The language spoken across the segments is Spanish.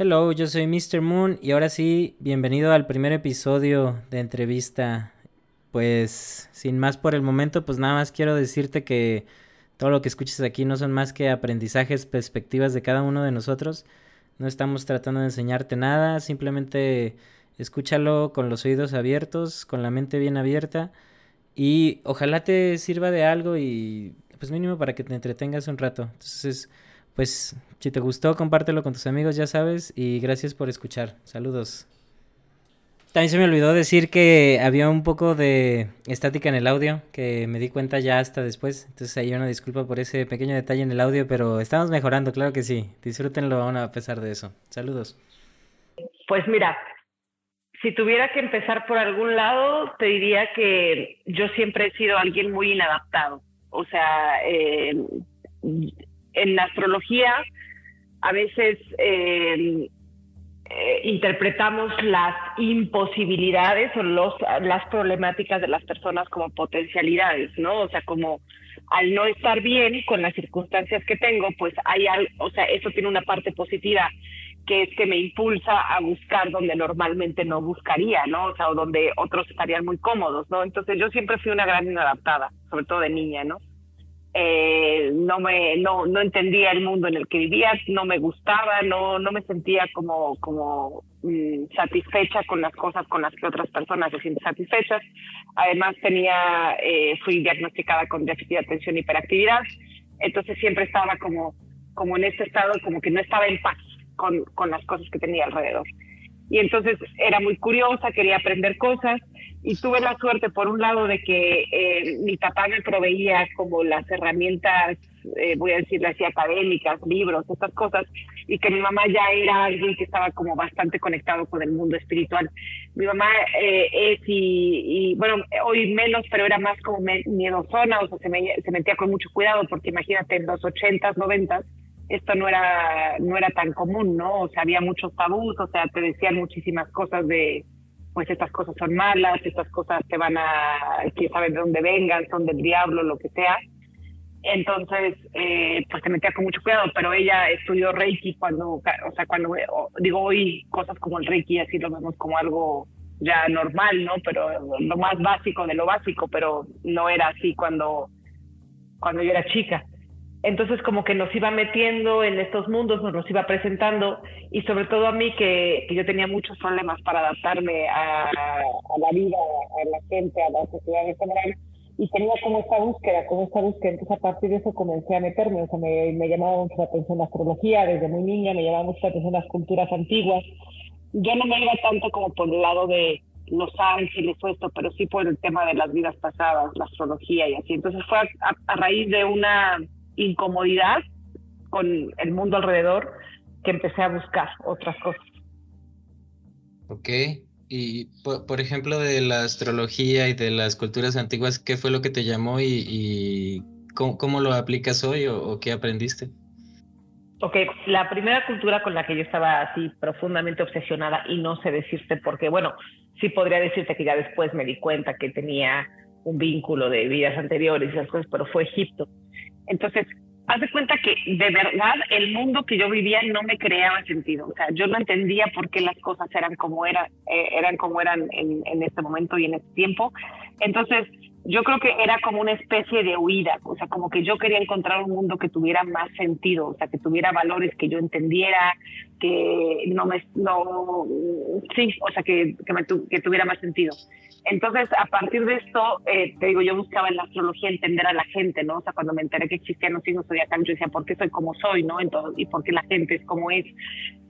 Hello, yo soy Mr. Moon y ahora sí, bienvenido al primer episodio de entrevista. Pues sin más por el momento, pues nada más quiero decirte que todo lo que escuches aquí no son más que aprendizajes, perspectivas de cada uno de nosotros. No estamos tratando de enseñarte nada, simplemente escúchalo con los oídos abiertos, con la mente bien abierta y ojalá te sirva de algo y pues mínimo para que te entretengas un rato. Entonces, pues si te gustó, compártelo con tus amigos, ya sabes, y gracias por escuchar. Saludos. También se me olvidó decir que había un poco de estática en el audio, que me di cuenta ya hasta después. Entonces ahí una disculpa por ese pequeño detalle en el audio, pero estamos mejorando, claro que sí. Disfrútenlo aún a pesar de eso. Saludos. Pues mira, si tuviera que empezar por algún lado, te diría que yo siempre he sido alguien muy inadaptado. O sea, eh, en la astrología a veces eh, eh, interpretamos las imposibilidades o los, las problemáticas de las personas como potencialidades, ¿no? O sea, como al no estar bien con las circunstancias que tengo, pues hay algo, o sea, eso tiene una parte positiva que es que me impulsa a buscar donde normalmente no buscaría, ¿no? O sea, o donde otros estarían muy cómodos, ¿no? Entonces yo siempre fui una gran inadaptada, sobre todo de niña, ¿no? Eh, no me no, no entendía el mundo en el que vivía, no me gustaba, no, no me sentía como, como mm, satisfecha con las cosas con las que otras personas se sienten satisfechas. Además tenía, eh, fui diagnosticada con déficit de atención y hiperactividad, entonces siempre estaba como, como en este estado, como que no estaba en paz con, con las cosas que tenía alrededor. Y entonces era muy curiosa, quería aprender cosas y tuve la suerte, por un lado, de que eh, mi papá me proveía como las herramientas, eh, voy a decirle así, académicas, libros, estas cosas, y que mi mamá ya era alguien que estaba como bastante conectado con el mundo espiritual. Mi mamá eh, es, y, bueno, hoy menos, pero era más como miedosona, o sea, se, me, se metía con mucho cuidado, porque imagínate, en los 80s, 90 esto no era, no era tan común, ¿no? O sea, había muchos tabús, o sea, te decían muchísimas cosas de pues estas cosas son malas, estas cosas te van a, quién sabe de dónde vengan, son del diablo, lo que sea. Entonces, eh, pues se metía con mucho cuidado, pero ella estudió Reiki cuando, o sea, cuando, digo hoy, cosas como el Reiki así lo vemos como algo ya normal, ¿no? Pero lo más básico de lo básico, pero no era así cuando, cuando yo era chica. Entonces como que nos iba metiendo en estos mundos, nos los iba presentando y sobre todo a mí que, yo tenía muchos problemas para adaptarme a, la vida, a la gente, a la sociedad en general y tenía como esta búsqueda, como esta búsqueda, entonces a partir de eso comencé a meterme, o sea, me, me llamaba mucho la atención la astrología, desde muy niña me llamaba mucho la atención las culturas antiguas. Yo no me iba tanto como por el lado de los ángeles o esto, pero sí por el tema de las vidas pasadas, la astrología y así. Entonces fue a raíz de una incomodidad con el mundo alrededor que empecé a buscar otras cosas. Ok, y por, ejemplo de la astrología y de las culturas antiguas, ¿qué fue lo que te llamó y, cómo, lo aplicas hoy o, qué aprendiste? Ok, la primera cultura con la que yo estaba así profundamente obsesionada y no sé decirte por qué, bueno, sí podría decirte que ya después me di cuenta que tenía un vínculo de vidas anteriores y esas cosas, pero fue Egipto. Entonces, haz de cuenta que de verdad el mundo que yo vivía no me creaba sentido. O sea, yo no entendía por qué las cosas eran como, era, eh, eran, como eran en, en este momento y en este tiempo. Entonces, yo creo que era como una especie de huida, o sea, como que yo quería encontrar un mundo que tuviera más sentido, o sea, que tuviera valores que yo entendiera, que no me, no, sí, o sea, que, que, me, que tuviera más sentido. Entonces, a partir de esto, eh, te digo, yo buscaba en la astrología entender a la gente, ¿no? O sea, cuando me enteré que existían los signos zodiacales, yo decía, ¿por qué soy como soy, no? Entonces, y por qué la gente es como es.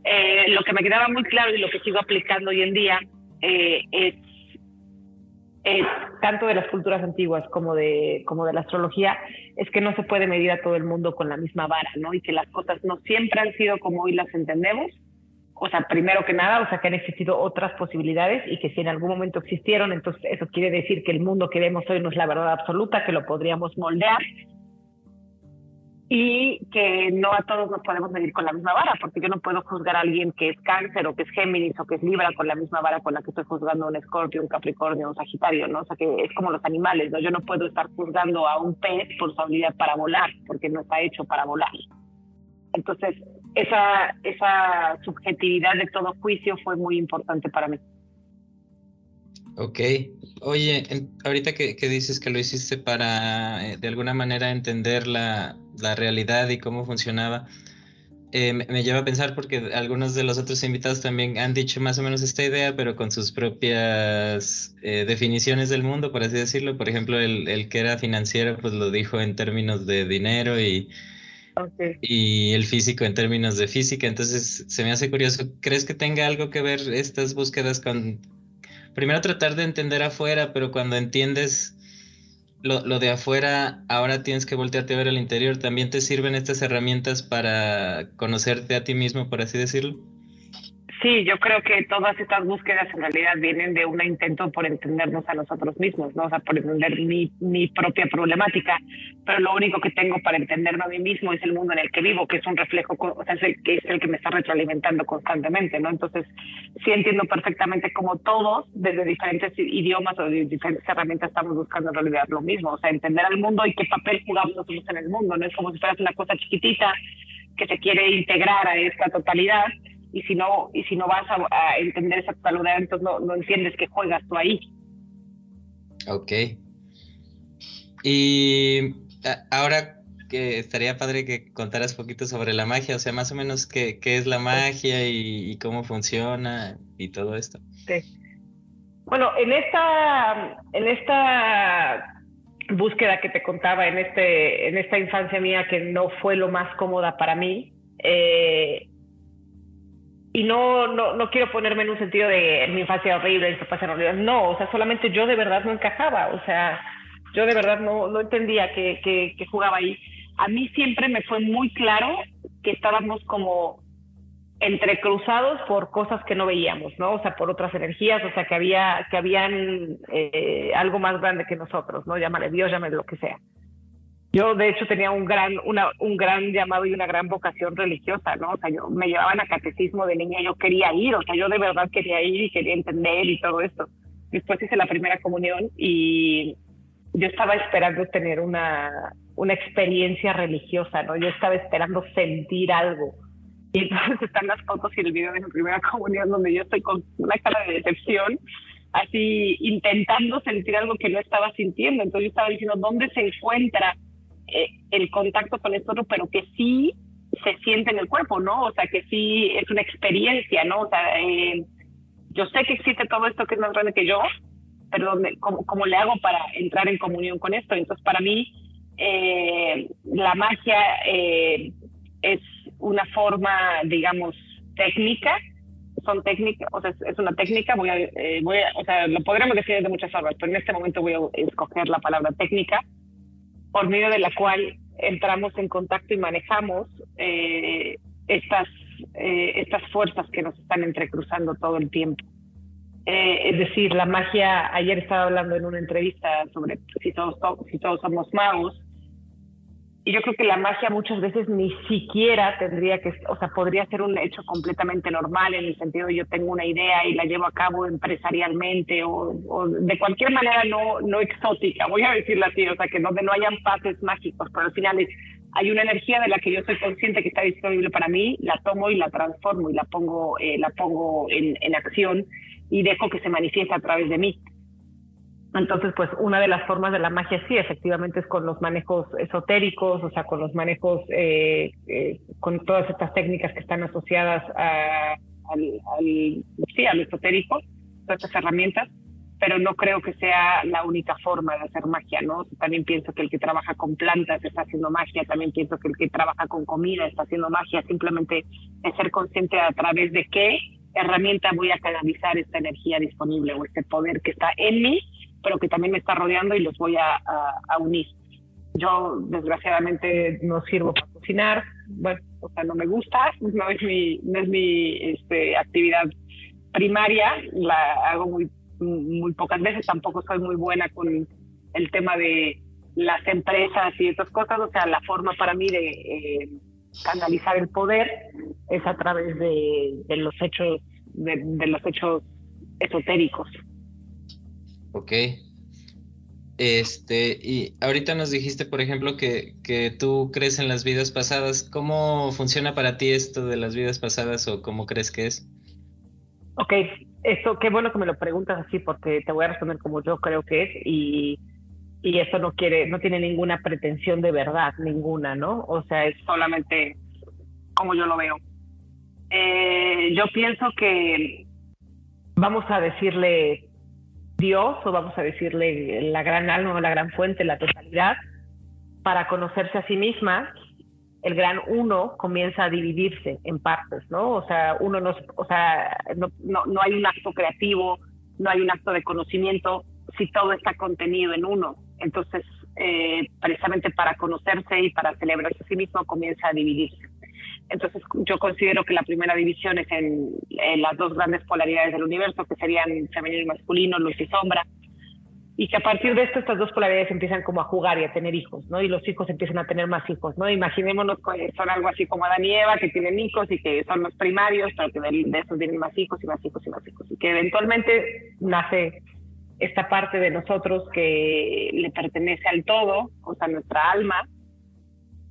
Eh, lo que me quedaba muy claro y lo que sigo aplicando hoy en día eh, es, tanto de las culturas antiguas como de, como de la astrología, es que no se puede medir a todo el mundo con la misma vara, ¿no? Y que las cosas no siempre han sido como hoy las entendemos o sea, primero que nada, o sea, que han existido otras posibilidades y que si en algún momento existieron, entonces eso quiere decir que el mundo que vemos hoy no es la verdad absoluta, que lo podríamos moldear y que no a todos nos podemos medir con la misma vara, porque yo no puedo juzgar a alguien que es cáncer o que es Géminis o que es Libra con la misma vara con la que estoy juzgando a un Escorpio, un Capricornio, un Sagitario, ¿no? O sea, que es como los animales, ¿no? Yo no puedo estar juzgando a un pez por su habilidad para volar, porque no está hecho para volar. Entonces, esa, esa subjetividad de todo juicio fue muy importante para mí. Ok. Oye, ahorita que, dices que lo hiciste para eh, de alguna manera entender la, la realidad y cómo funcionaba, eh, me, lleva a pensar porque algunos de los otros invitados también han dicho más o menos esta idea, pero con sus propias eh, definiciones del mundo, por así decirlo. Por ejemplo, el, el, que era financiero, pues lo dijo en términos de dinero y, y el físico en términos de física. Entonces, se me hace curioso. ¿Crees que tenga algo que ver estas búsquedas con primero tratar de entender afuera, pero cuando entiendes lo, de afuera, ahora tienes que voltearte a ver al interior. ¿También te sirven estas herramientas para conocerte a ti mismo, por así decirlo? Sí, yo creo que todas estas búsquedas en realidad vienen de un intento por entendernos a nosotros mismos, ¿no? O sea, por entender mi, mi propia problemática, pero lo único que tengo para entenderme a mí mismo es el mundo en el que vivo, que es un reflejo, o sea, es el que, es el que me está retroalimentando constantemente, ¿no? Entonces, sí entiendo perfectamente cómo todos, desde diferentes idiomas o de diferentes herramientas, estamos buscando en realidad lo mismo, o sea, entender al mundo y qué papel jugamos nosotros en el mundo, ¿no? Es como si fueras una cosa chiquitita que se quiere integrar a esta totalidad y si no y si no vas a, entender esa totalidad entonces no, no, entiendes que juegas tú ahí. Ok. Y ahora que estaría padre que contaras poquito sobre la magia o sea más o menos qué, qué es la magia y, cómo funciona y todo esto. Sí. bueno en esta en esta búsqueda que te contaba en este en esta infancia mía que no fue lo más cómoda para mí eh, y no, no, no quiero ponerme en un sentido de mi infancia horrible, esto pasa horrible. No, o sea, solamente yo de verdad no encajaba. O sea, yo de verdad no, no entendía que, que, que jugaba ahí. A mí siempre me fue muy claro que estábamos como entrecruzados por cosas que no veíamos, ¿no? O sea, por otras energías, o sea, que había, que habían eh, algo más grande que nosotros, ¿no? Llámale Dios, llámale lo que sea. Yo, de hecho, tenía un gran, una, un gran llamado y una gran vocación religiosa, ¿no? O sea, yo me llevaban a catecismo de niña, yo quería ir, o sea, yo de verdad quería ir y quería entender y todo esto. Después hice la primera comunión y yo estaba esperando tener una, una experiencia religiosa, ¿no? Yo estaba esperando sentir algo. Y entonces están las fotos y el video de mi primera comunión donde yo estoy con una cara de decepción, así intentando sentir algo que no estaba sintiendo. Entonces yo estaba diciendo, ¿dónde se encuentra eh, el contacto con esto, pero que sí se siente en el cuerpo, ¿no? O sea, que sí es una experiencia, ¿no? O sea, eh, yo sé que existe todo esto que es más grande que yo, pero ¿cómo, cómo le hago para entrar en comunión con esto? Entonces, para mí, eh, la magia es una forma, digamos, técnica, son técnicas, o sea, es una técnica, voy a, voy a, o sea, lo podremos decir de muchas formas, pero en este momento voy a escoger la palabra técnica, por medio de la cual entramos en contacto y manejamos eh, estas, eh, estas fuerzas que nos están entrecruzando todo el tiempo. Eh, es decir, la magia, ayer estaba hablando en una entrevista sobre si todos, si todos somos magos, y yo creo que la magia muchas veces ni siquiera tendría que, o sea, podría ser un hecho completamente normal en el sentido de yo tengo una idea y la llevo a cabo empresarialmente o, de cualquier manera no, no exótica, voy a decirlo así, o sea, que donde no hayan pases mágicos, pero al final es, hay una energía de la que yo soy consciente que está disponible para mí, la tomo y la transformo y la pongo, eh, la pongo en, en acción y dejo que se manifieste a través de mí. Entonces, pues una de las formas de la magia sí, efectivamente, es con los manejos esotéricos, o sea, con los manejos, eh, eh, con todas estas técnicas que están asociadas a, al, al, sí, al esotérico, todas estas herramientas, pero no creo que sea la única forma de hacer magia, ¿no? También pienso que el que trabaja con plantas está haciendo magia, también pienso que el que trabaja con comida está haciendo magia, simplemente es ser consciente a través de qué herramienta voy a canalizar esta energía disponible o este poder que está en mí pero que también me está rodeando y los voy a, unir. Yo, desgraciadamente, no sirvo para cocinar, bueno, o sea, no me gusta, no es mi, no es mi este, actividad primaria, la hago muy, muy pocas veces, tampoco soy muy buena con el tema de las empresas y estas cosas, o sea, la forma para mí de eh, canalizar el poder es a través de los hechos, de los hechos esotéricos. Ok. Este, y ahorita nos dijiste, por ejemplo, que, que tú crees en las vidas pasadas. ¿Cómo funciona para ti esto de las vidas pasadas o cómo crees que es? Ok, esto, qué bueno que me lo preguntas así porque te voy a responder como yo creo que es y, y esto no quiere, no tiene ninguna pretensión de verdad, ninguna, ¿no? O sea, es solamente como yo lo veo. Eh, yo pienso que vamos a decirle Dios o vamos a decirle la gran alma o la gran fuente, la totalidad, para conocerse a sí misma, el gran uno comienza a dividirse en partes, ¿no? O sea, uno no, o sea, no, no, hay un acto creativo, no hay un acto de conocimiento, si todo está contenido en uno. Entonces, eh, precisamente para conocerse y para celebrarse a sí mismo, comienza a dividirse. Entonces yo considero que la primera división es en, las dos grandes polaridades del universo, que serían femenino y masculino, luz y sombra, y que a partir de esto estas dos polaridades empiezan como a jugar y a tener hijos, ¿no? Y los hijos empiezan a tener más hijos, ¿no? Imaginémonos que son algo así como Adán y Eva, que tienen hijos y que son los primarios, pero que de, de esos vienen más hijos y más hijos y más hijos, y que eventualmente nace esta parte de nosotros que le pertenece al todo, o sea, nuestra alma,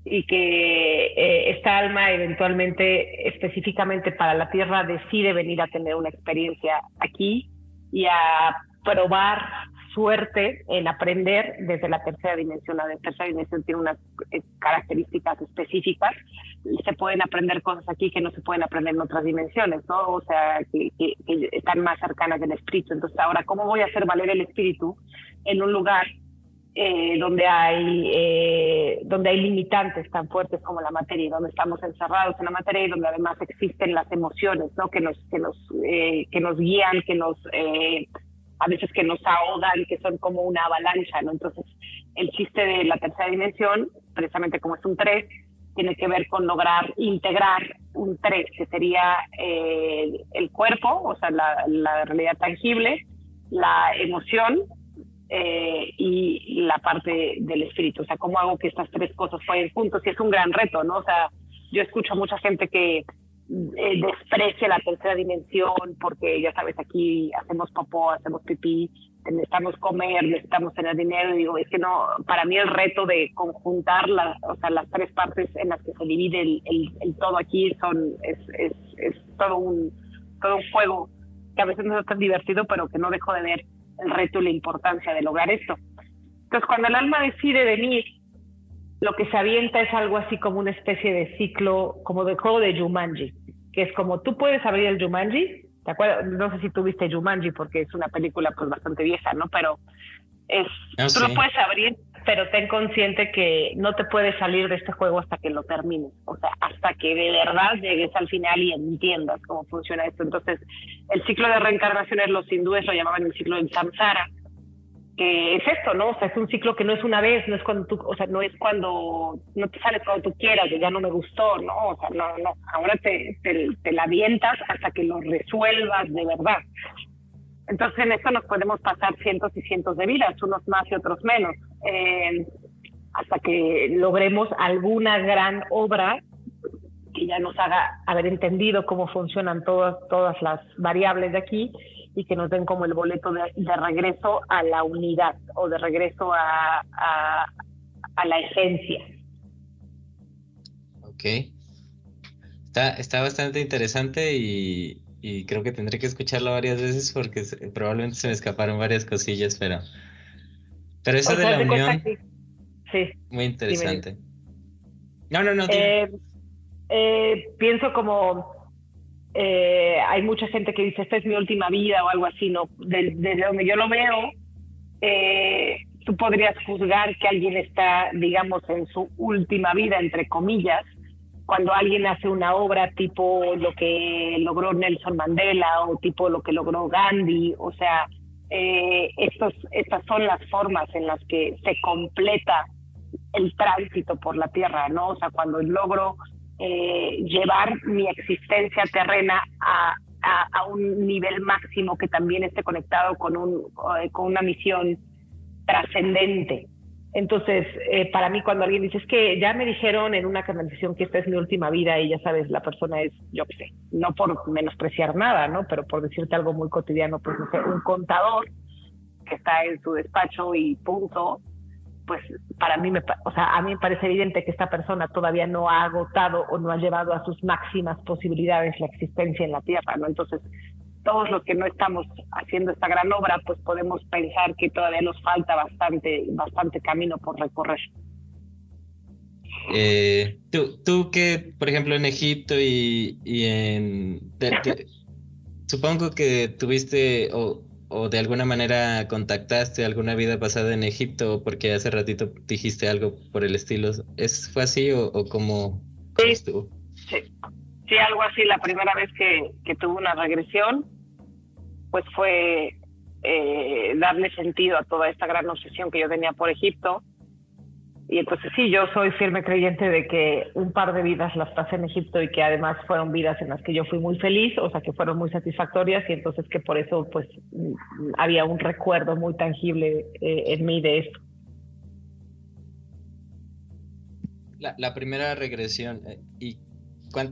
y que eh, esta alma eventualmente, específicamente para la Tierra, decide venir a tener una experiencia aquí y a probar suerte en aprender desde la tercera dimensión. La tercera dimensión tiene unas eh, características específicas. Se pueden aprender cosas aquí que no se pueden aprender en otras dimensiones, ¿no? O sea, que, que están más cercanas del espíritu. Entonces, ahora, ¿cómo voy a hacer valer el espíritu en un lugar eh, donde hay eh, donde hay limitantes tan fuertes como la materia, donde estamos encerrados en la materia y donde además existen las emociones, ¿no? Que nos que nos eh, que nos guían, que nos a veces que nos ahogan, que son como una avalancha, ¿no? Entonces el chiste de la tercera dimensión, precisamente como es un 3, tiene que ver con lograr integrar un 3, que sería el cuerpo, o sea, la realidad tangible, la emoción eh, y la parte del espíritu. O sea, ¿cómo hago que estas tres cosas vayan juntos? Y es un gran reto, ¿no? O sea, yo escucho a mucha gente que eh, desprecia la tercera dimensión porque, ya sabes, aquí hacemos popó, hacemos pipí, necesitamos comer, necesitamos tener dinero. Y digo, es que no, para mí el reto de conjuntar las, o sea, las tres partes en las que se divide el, el, todo aquí son, es, es, es todo, un, todo un juego que a veces no es tan divertido, pero que no dejo de ver el reto y la importancia de lograr esto. Entonces, cuando el alma decide venir, lo que se avienta es algo así como una especie de ciclo, como de juego de Jumanji, que es como tú puedes abrir el Jumanji, ¿te acuerdas? No sé si tú viste Jumanji porque es una película pues bastante vieja, ¿no? Pero es, ah, tú lo puedes abrir, pero ten consciente que no te puedes salir de este juego hasta que lo termines, o sea, hasta que de verdad llegues al final y entiendas cómo funciona esto. Entonces, el ciclo de reencarnaciones los hindúes lo llamaban el ciclo del samsara, que es esto, ¿no? O sea, es un ciclo que no es una vez, no es cuando tú, o sea, no es cuando, no te sales cuando tú quieras, que ya no me gustó, ¿no? O sea, no, no, ahora te, te, la avientas hasta que lo resuelvas de verdad. Entonces en esto nos podemos pasar cientos y cientos de vidas, unos más y otros menos, eh, hasta que logremos alguna gran obra que ya nos haga haber entendido cómo funcionan todas, todas las variables de aquí y que nos den como el boleto de, regreso a la unidad o de regreso a, a, la esencia. Ok. Está, está bastante interesante y, y creo que tendré que escucharlo varias veces porque probablemente se me escaparon varias cosillas, pero... Pero eso de la unión... Sí. Muy interesante. No, no, no. Eh, eh, pienso como... Eh, hay mucha gente que dice, esta es mi última vida o algo así, ¿no? Desde, donde yo lo veo, tú podrías juzgar que alguien está, digamos, en su última vida, entre comillas, cuando alguien hace una obra tipo lo que logró Nelson Mandela o tipo lo que logró Gandhi, o sea, eh, estos, estas son las formas en las que se completa el tránsito por la tierra, ¿no? O sea, cuando logro eh, llevar mi existencia terrena a, a, un nivel máximo que también esté conectado con, un, eh, con una misión trascendente. Entonces, eh, para mí cuando alguien dice, es que ya me dijeron en una canalización que esta es mi última vida y ya sabes, la persona es, yo qué sé, no por menospreciar nada, ¿no? Pero por decirte algo muy cotidiano, pues no sé, un contador que está en su despacho y punto, pues para mí me, o sea, a mí me parece evidente que esta persona todavía no ha agotado o no ha llevado a sus máximas posibilidades la existencia en la Tierra, ¿no? Entonces, todos los que no estamos haciendo esta gran obra, pues podemos pensar que todavía nos falta bastante, bastante camino por recorrer. Eh, tú, tú que, por ejemplo, en Egipto y, y en... supongo que tuviste o, o, de alguna manera contactaste alguna vida pasada en Egipto porque hace ratito dijiste algo por el estilo. ¿Es, ¿Fue así o, o cómo, sí, estuvo? Sí. sí, algo así. La primera vez que, que tuve una regresión, pues fue eh, darle sentido a toda esta gran obsesión que yo tenía por Egipto y entonces sí, yo soy firme creyente de que un par de vidas las pasé en Egipto y que además fueron vidas en las que yo fui muy feliz, o sea, que fueron muy satisfactorias y entonces que por eso pues había un recuerdo muy tangible eh, en mí de esto. La, la primera regresión, eh, ¿y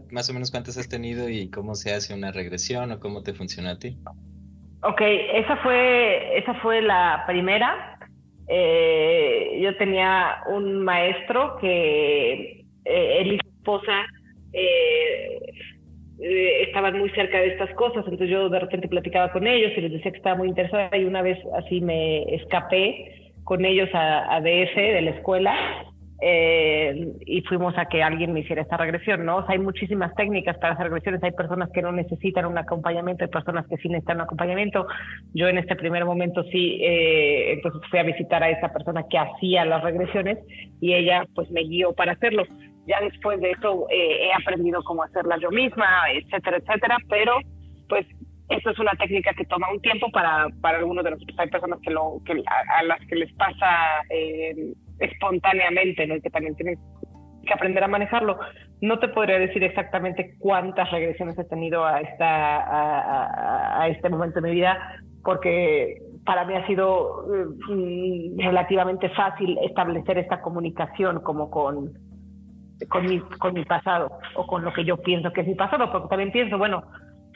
más o menos cuántas has tenido y cómo se hace una regresión o cómo te funciona a ti? Ok, esa fue, esa fue la primera. Eh, yo tenía un maestro que eh, él y su esposa eh, eh, estaban muy cerca de estas cosas, entonces yo de repente platicaba con ellos y les decía que estaba muy interesada y una vez así me escapé con ellos a, a DF de la escuela eh, y fuimos a que alguien me hiciera esta regresión, ¿no? O sea, hay muchísimas técnicas para hacer regresiones, hay personas que no necesitan un acompañamiento, hay personas que sí necesitan un acompañamiento. Yo en este primer momento sí, eh, entonces fui a visitar a esa persona que hacía las regresiones y ella pues me guió para hacerlo. Ya después de eso eh, he aprendido cómo hacerla yo misma, etcétera, etcétera, pero pues esto es una técnica que toma un tiempo para, para algunos de los hay personas que lo que a, las que les pasa eh, espontáneamente, ¿no? que también tienes que aprender a manejarlo. No te podría decir exactamente cuántas regresiones he tenido a, esta, a, este momento de mi vida, porque para mí ha sido mm, relativamente fácil establecer esta comunicación como con, con, mi, con mi pasado o con lo que yo pienso que es mi pasado, porque también pienso, bueno,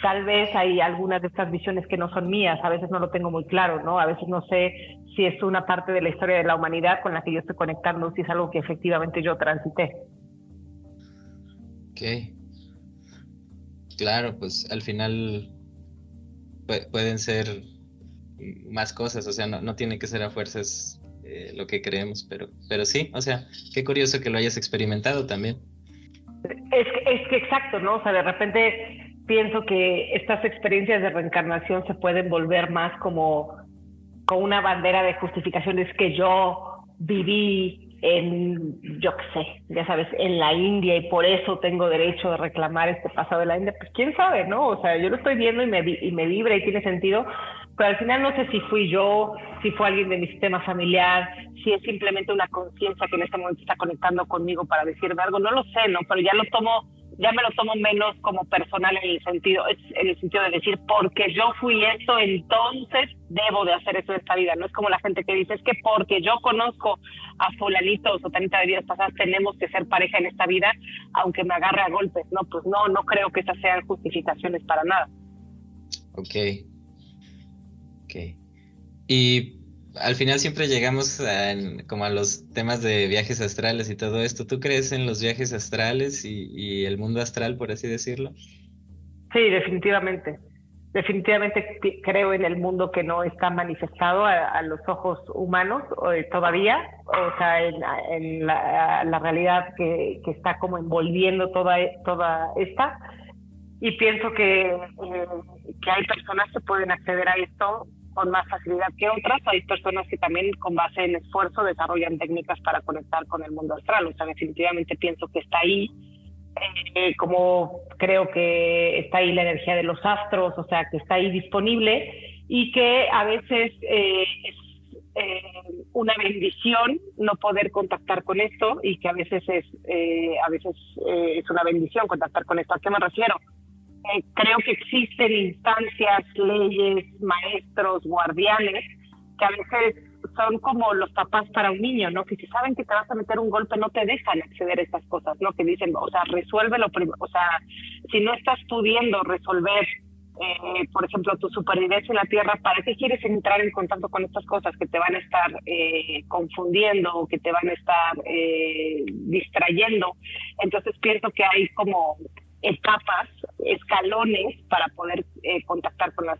tal vez hay algunas de estas visiones que no son mías, a veces no lo tengo muy claro, ¿no? A veces no sé si es una parte de la historia de la humanidad con la que yo estoy conectando, si es algo que efectivamente yo transité. Ok. Claro, pues al final pueden ser más cosas, o sea, no, no tiene que ser a fuerzas eh, lo que creemos, pero, pero sí, o sea, qué curioso que lo hayas experimentado también. Es que, es que exacto, ¿no? O sea, de repente pienso que estas experiencias de reencarnación se pueden volver más como con una bandera de justificaciones que yo viví en, yo qué sé, ya sabes, en la India y por eso tengo derecho de reclamar este pasado de la India, pues quién sabe, ¿no? O sea, yo lo estoy viendo y me, y me vibra y tiene sentido, pero al final no sé si fui yo, si fue alguien de mi sistema familiar, si es simplemente una conciencia que en este momento está conectando conmigo para decirme algo, no lo sé, ¿no? Pero ya lo tomo ya me lo tomo menos como personal en el sentido, en el sentido de decir, porque yo fui esto, entonces debo de hacer eso en esta vida. No es como la gente que dice, es que porque yo conozco a fulanito o sotanita de vidas pasadas, tenemos que ser pareja en esta vida, aunque me agarre a golpes. No, pues no, no creo que esas sean justificaciones para nada. Ok. Ok. Y al final siempre llegamos a, como a los temas de viajes astrales y todo esto. ¿Tú crees en los viajes astrales y, el mundo astral, por así decirlo? Sí, definitivamente. Definitivamente creo en el mundo que no está manifestado a, los ojos humanos eh, todavía, o sea, en, la, realidad que, está como envolviendo toda, esta. Y pienso que, eh, que hay personas que pueden acceder a esto con más facilidad que otras. Hay personas que también con base en esfuerzo desarrollan técnicas para conectar con el mundo astral. O sea, definitivamente pienso que está ahí, eh, como creo que está ahí la energía de los astros, o sea, que está ahí disponible y que a veces eh, es eh, una bendición no poder contactar con esto y que a veces es, a veces es una bendición contactar con esto. ¿A qué me refiero? Eh, creo que existen instancias, leyes, maestros, guardianes, que a veces son como los papás para un niño, ¿no? Que si saben que te vas a meter un golpe, no te dejan acceder a estas cosas, ¿no? Que dicen, o sea, resuélvelo o sea, si no estás pudiendo resolver eh, por ejemplo, tu supervivencia en la Tierra, ¿para qué quieres entrar en contacto con estas cosas que te van a estar eh, confundiendo o que te van a estar eh, distrayendo? Entonces pienso que hay como etapas, escalones para poder contactar con las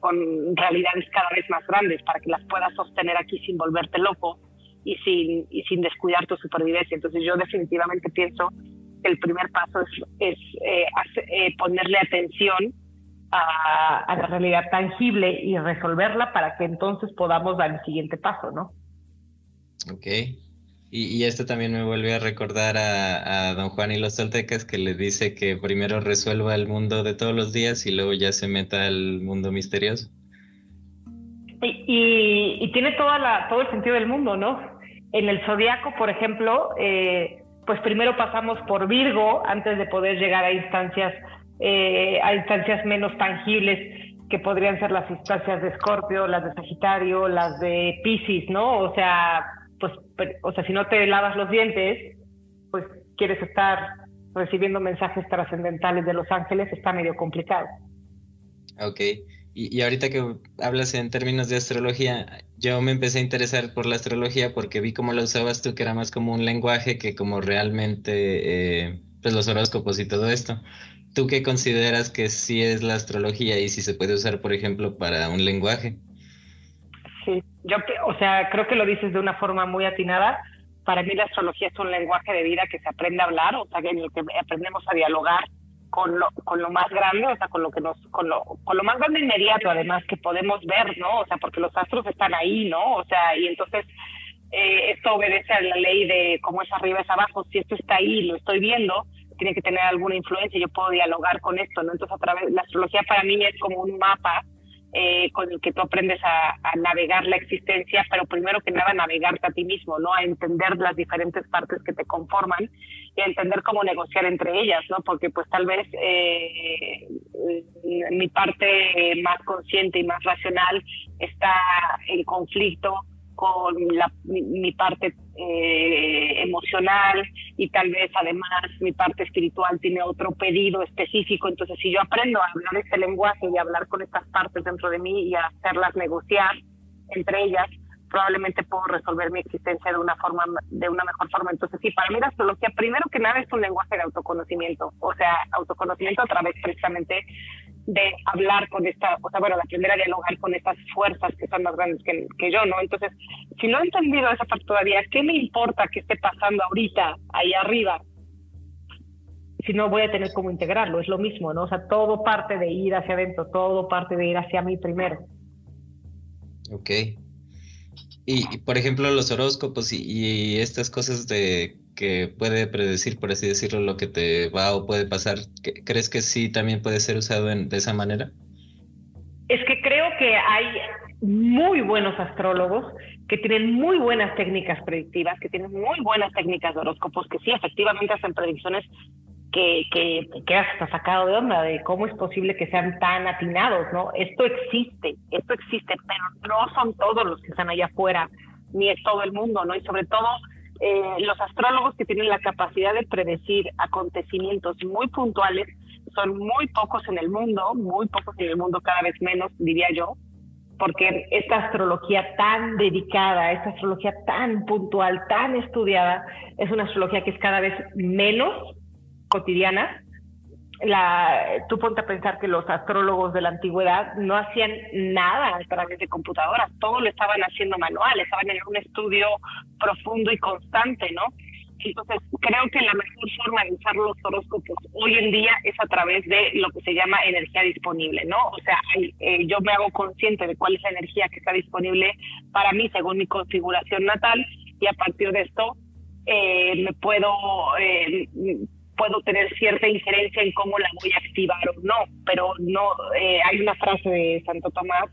con realidades cada vez más grandes, para que las puedas sostener aquí sin volverte loco y sin, y sin descuidar tu supervivencia. Entonces yo definitivamente pienso que el primer paso es, es ponerle atención a, la realidad tangible y resolverla para que entonces podamos dar el siguiente paso, ¿no? Ok. Y, esto también me vuelve a recordar a, don Juan y los toltecas que le dice que primero resuelva el mundo de todos los días y luego ya se meta al mundo misterioso. Y, tiene toda la, todo el sentido del mundo, ¿no? En el zodiaco, por ejemplo, eh, pues primero pasamos por Virgo antes de poder llegar a instancias eh, a instancias menos tangibles que podrían ser las instancias de Escorpio, las de Sagitario, las de Pisces, ¿no? O sea, pues, o sea, si no te lavas los dientes, pues quieres estar recibiendo mensajes trascendentales de los ángeles, está medio complicado. Ok. Y, y, ahorita que hablas en términos de astrología, yo me empecé a interesar por la astrología porque vi cómo la usabas tú, que era más como un lenguaje que como realmente, eh, pues los horóscopos y todo esto. ¿Tú qué consideras que sí es la astrología y si se puede usar, por ejemplo, para un lenguaje? Sí, yo, o sea, creo que lo dices de una forma muy atinada. Para mí la astrología es un lenguaje de vida que se aprende a hablar, o sea, en el que aprendemos a dialogar con lo, con lo más grande, o sea, con lo que nos, con lo, con lo más grande inmediato, además que podemos ver, ¿no? O sea, porque los astros están ahí, ¿no? O sea, y entonces eh, esto obedece a la ley de cómo es arriba es abajo. Si esto está ahí, lo estoy viendo, tiene que tener alguna influencia, yo puedo dialogar con esto, ¿no? Entonces, a través, la astrología para mí es como un mapa eh, con el que tú aprendes a, navegar la existencia, pero primero que nada navegarte a ti mismo, ¿no? A entender las diferentes partes que te conforman y a entender cómo negociar entre ellas, ¿no? Porque pues tal vez eh, mi parte más consciente y más racional está en conflicto con la, mi, parte eh, emocional y tal vez además mi parte espiritual tiene otro pedido específico. Entonces, si yo aprendo a hablar este lenguaje y a hablar con estas partes dentro de mí y a hacerlas negociar entre ellas, probablemente puedo resolver mi existencia de una forma de una mejor forma. Entonces, sí, para mí la astrología primero que nada es un lenguaje de autoconocimiento, o sea, autoconocimiento a través precisamente de hablar con esta, o sea, bueno, de aprender a dialogar con estas fuerzas que son más grandes que, que, yo, ¿no? Entonces, si no he entendido esa parte todavía, ¿qué me importa que esté pasando ahorita, ahí arriba? Si no voy a tener cómo integrarlo, es lo mismo, ¿no? O sea, todo parte de ir hacia adentro, todo parte de ir hacia mí primero. Ok. Y, por ejemplo, los horóscopos y, estas cosas de que puede predecir, por así decirlo, lo que te va o puede pasar, ¿crees que sí también puede ser usado de esa manera? Es que creo que hay muy buenos astrólogos que tienen muy buenas técnicas predictivas, que tienen muy buenas técnicas de horóscopos, que sí, efectivamente hacen predicciones que, que quedas hasta sacado de onda de cómo es posible que sean tan atinados, ¿no? Esto existe, esto existe, pero no son todos los que están allá afuera, ni es todo el mundo, ¿no? Y sobre todo eh, los astrólogos que tienen la capacidad de predecir acontecimientos muy puntuales son muy pocos en el mundo, muy pocos en el mundo, cada vez menos, diría yo, porque esta astrología tan dedicada, esta astrología tan puntual, tan estudiada, es una astrología que es cada vez menos cotidiana la, tú ponte a pensar que los astrólogos de la antigüedad no hacían nada a través de computadoras, todo lo estaban haciendo manual, estaban en un estudio profundo y constante, ¿no? Entonces, creo que la mejor forma de usar los horóscopos hoy en día es a través de lo que se llama energía disponible, ¿no? O sea, eh, yo me hago consciente de cuál es la energía que está disponible para mí según mi configuración natal y a partir de esto eh, me puedo eh, puedo tener cierta injerencia en cómo la voy a activar o no, pero no eh, hay una frase de Santo Tomás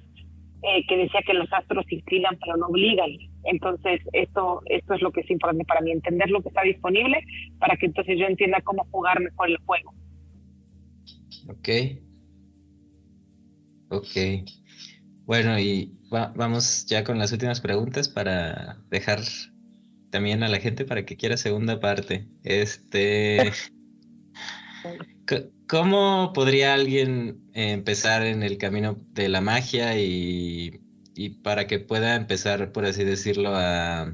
eh, que decía que los astros se inclinan pero no obligan. Entonces, esto, esto es lo que es importante para mí, entender lo que está disponible para que entonces yo entienda cómo jugar mejor el juego. Ok. Ok. Bueno, y vamos ya con las últimas preguntas para dejar también a la gente para que quiera segunda parte. Este. ¿Cómo podría alguien empezar en el camino de la magia y, para que pueda empezar, por así decirlo, a,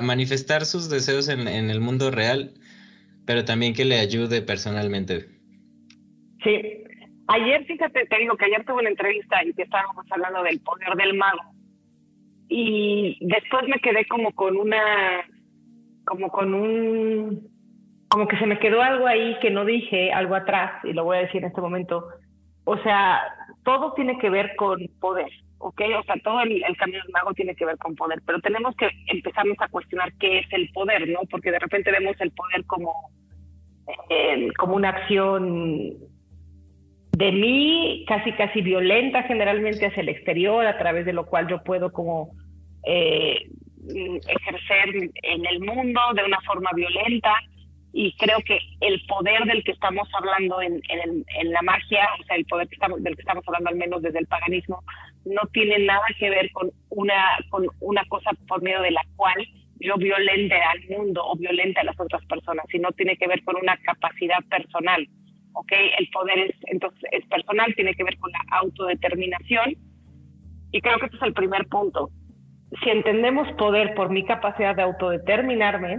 manifestar sus deseos en, el mundo real, pero también que le ayude personalmente? Sí, ayer, fíjate, te digo que ayer tuve una entrevista y que estábamos hablando del poder del mago. Y después me quedé como con una, como con un como que se me quedó algo ahí que no dije, algo atrás, y lo voy a decir en este momento. O sea, todo tiene que ver con poder, ¿ok? O sea, todo el, camino del mago tiene que ver con poder, pero tenemos que empezarnos a cuestionar qué es el poder, ¿no? Porque de repente vemos el poder como, eh, como una acción de mí, casi casi violenta generalmente hacia el exterior, a través de lo cual yo puedo como eh, ejercer en el mundo de una forma violenta y creo que el poder del que estamos hablando en, en, la magia, o sea, el poder que estamos, del que estamos hablando al menos desde el paganismo, no tiene nada que ver con una, con una cosa por medio de la cual yo violente al mundo o violente a las otras personas, sino tiene que ver con una capacidad personal. ¿ok? El poder es, entonces, es personal, tiene que ver con la autodeterminación y creo que este es el primer punto. Si entendemos poder por mi capacidad de autodeterminarme,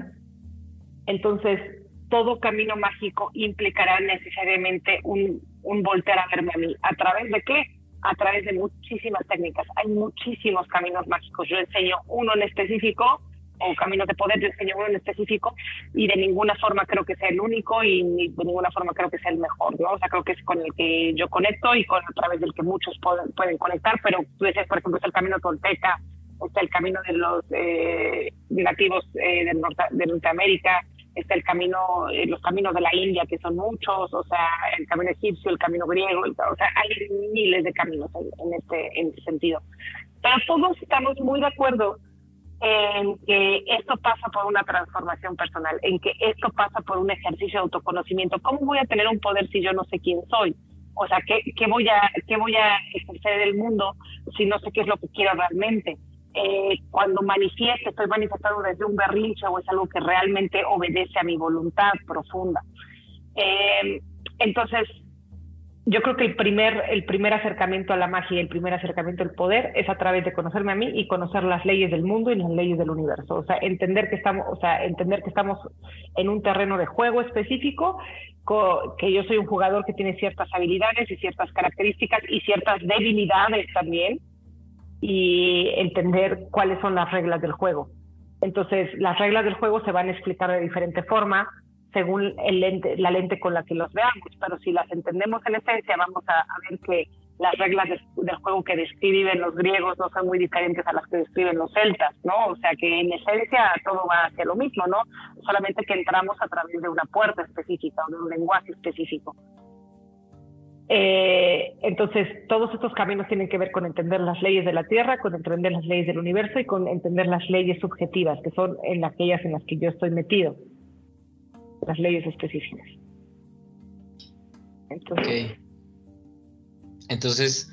entonces todo camino mágico implicará necesariamente un, un voltear a verme a mí. ¿A través de qué? A través de muchísimas técnicas. Hay muchísimos caminos mágicos. Yo enseño uno en específico, o caminos de poder, yo enseño uno en específico, y de ninguna forma creo que sea el único y de ninguna forma creo que sea el mejor, ¿no? O sea, creo que es con el que yo conecto y con a través del que muchos pueden, conectar, pero tú decías, por ejemplo, es el camino tolteca, está el camino de los eh, nativos eh, de, de Norteamérica, está el camino, eh, los caminos de la India, que son muchos, o sea, el camino egipcio, el camino griego, o sea, hay miles de caminos en, este, en este sentido. Pero todos estamos muy de acuerdo en que esto pasa por una transformación personal, en que esto pasa por un ejercicio de autoconocimiento. ¿Cómo voy a tener un poder si yo no sé quién soy? O sea, ¿qué, qué voy, a, qué voy a ejercer en el mundo si no sé qué es lo que quiero realmente? Eh, cuando manifiesto, estoy manifestando desde un berrinche o es algo que realmente obedece a mi voluntad profunda. Eh, entonces, yo creo que el primer, el primer acercamiento a la magia y el primer acercamiento al poder es a través de conocerme a mí y conocer las leyes del mundo y las leyes del universo. O sea, entender que estamos, o sea, entender que estamos en un terreno de juego específico, que yo soy un jugador que tiene ciertas habilidades y ciertas características y ciertas debilidades también y entender cuáles son las reglas del juego. Entonces, las reglas del juego se van a explicar de diferente forma según el lente, la lente con la que los veamos, pero si las entendemos en esencia, vamos a, ver que las reglas del juego que describen los griegos no son muy diferentes a las que describen los celtas, ¿no? O sea que en esencia todo va hacia lo mismo, ¿no? Solamente que entramos a través de una puerta específica o de un lenguaje específico. Eh, entonces, todos estos caminos tienen que ver con entender las leyes de la Tierra, con entender las leyes del universo y con entender las leyes subjetivas, que son en aquellas en las que yo estoy metido, las leyes específicas. Entonces, Entonces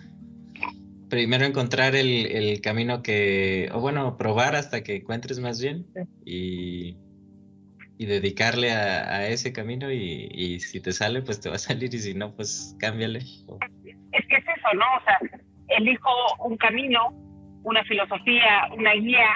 primero encontrar el, el, camino que, o bueno, probar hasta que encuentres más bien y y dedicarle a, ese camino y, si te sale, pues te va a salir y si no, pues cámbiale. Es que es eso, ¿no? O sea, elijo un camino, una filosofía, una guía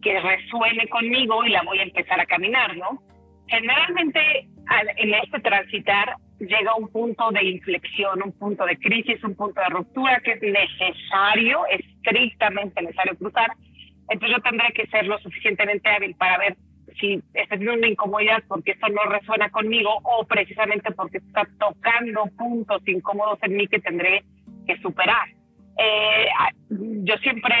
que resuene conmigo y la voy a empezar a caminar, ¿no? Generalmente en este transitar llega un punto de inflexión, un punto de crisis, un punto de ruptura que es necesario, estrictamente necesario cruzar. Entonces yo tendré que ser lo suficientemente hábil para ver si estoy teniendo una incomodidad porque esto no resuena conmigo o precisamente porque está tocando puntos incómodos en mí que tendré que superar. Eh, yo siempre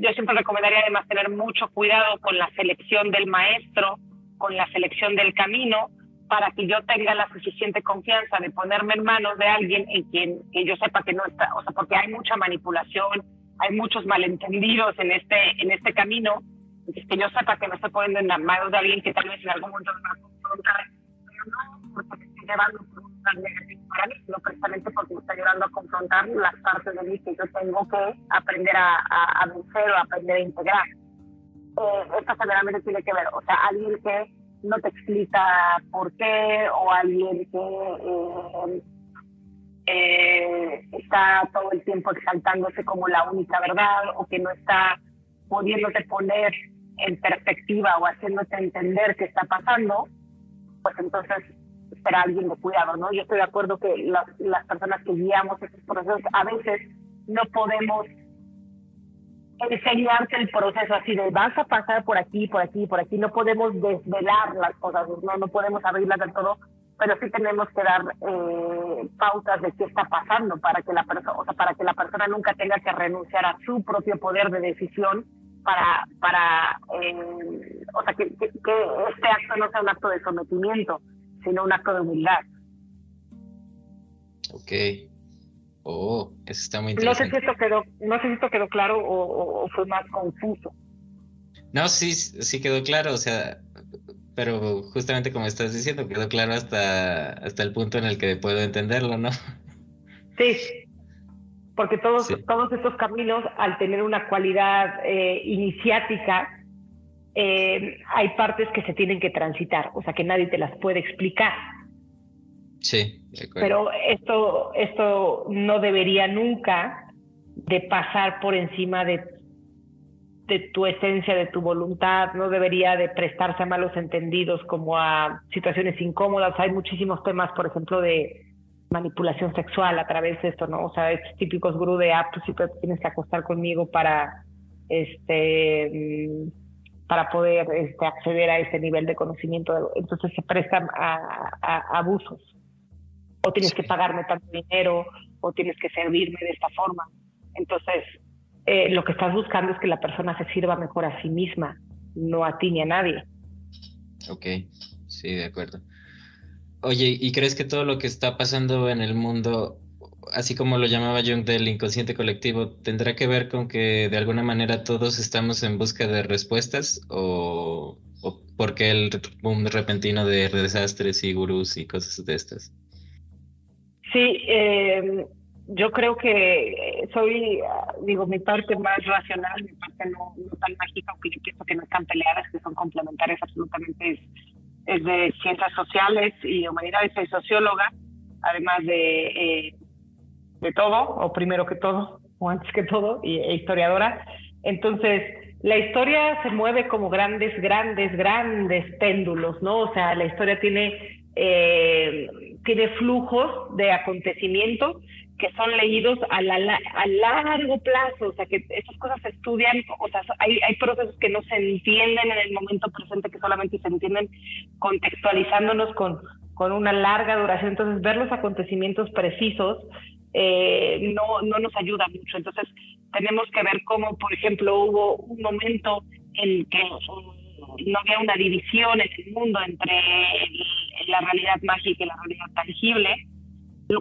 yo siempre recomendaría además tener mucho cuidado con la selección del maestro, con la selección del camino, para que yo tenga la suficiente confianza de ponerme en manos de alguien en quien que yo sepa que no está, o sea, porque hay mucha manipulación, hay muchos malentendidos en este en este camino que yo sepa que me estoy poniendo en las manos de alguien que tal vez en algún momento me va a confrontar, pero no porque estoy llevando por un plan negativo para mí, sino precisamente porque me está llevando a confrontar las partes de mí que yo tengo que aprender a, vencer o aprender a integrar. Eh, esto generalmente tiene que ver, o sea, alguien que no te explica por qué, o alguien que eh, está todo el tiempo exaltándose como la única verdad, o que no está pudiéndote poner en perspectiva o haciéndote entender qué está pasando, pues entonces será alguien de cuidado, ¿no? Yo estoy de acuerdo que las, personas que guiamos estos procesos a veces no podemos enseñarte el proceso así de vas a pasar por aquí, por aquí, por aquí. No podemos desvelar las cosas, no, no podemos abrirlas del todo, pero sí tenemos que dar eh, pautas de qué está pasando para que la persona, o sea, para que la persona nunca tenga que renunciar a su propio poder de decisión para, para eh, o sea, que, que, este acto no sea un acto de sometimiento, sino un acto de humildad. Ok. Oh, eso está muy interesante. No sé si esto quedó, no sé si esto quedó claro o, o fue más confuso. No, sí, sí quedó claro, o sea, pero justamente como estás diciendo, quedó claro hasta, hasta el punto en el que puedo entenderlo, ¿no? Sí, porque todos, todos estos caminos, al tener una cualidad eh, iniciática, eh, hay partes que se tienen que transitar, o sea que nadie te las puede explicar. Sí, Pero esto, esto no debería nunca de pasar por encima de de tu esencia, de tu voluntad, no debería de prestarse a malos entendidos como a situaciones incómodas. Hay muchísimos temas, por ejemplo, de manipulación sexual a través de esto, ¿no? O sea, estos típicos gurú de, ah, pues sí, pero tienes que acostar conmigo para, este, mm, para poder este, acceder a ese nivel de conocimiento. Entonces se prestan a, a abusos. O tienes que pagarme tanto dinero, o tienes que servirme de esta forma. Entonces, eh, lo que estás buscando es que la persona se sirva mejor a sí misma, no a ti ni a nadie. Ok, sí, de acuerdo. Oye, ¿y crees que todo lo que está pasando en el mundo, así como lo llamaba Jung del inconsciente colectivo, tendrá que ver con que de alguna manera todos estamos en busca de respuestas o, o por qué el boom repentino de desastres y gurús y cosas de estas? Sí, eh, yo creo que soy, digo, mi parte más racional, mi parte no, tan mágica, aunque yo pienso que no están peleadas, que son complementarias absolutamente, de ciencias sociales y humanidades, soy socióloga, además de, eh, de todo, o primero que todo, o antes que todo, y, e historiadora. Entonces, la historia se mueve como grandes, grandes, grandes péndulos, ¿no? O sea, la historia tiene, eh, tiene flujos de acontecimientos que son leídos a, a largo plazo, o sea, que esas cosas se estudian, o sea, hay, hay procesos que no se entienden en el momento presente, que solamente se entienden contextualizándonos con, con una larga duración. Entonces, ver los acontecimientos precisos eh, no, no nos ayuda mucho. Entonces, tenemos que ver cómo, por ejemplo, hubo un momento en que no había una división en el mundo entre la realidad mágica y la realidad tangible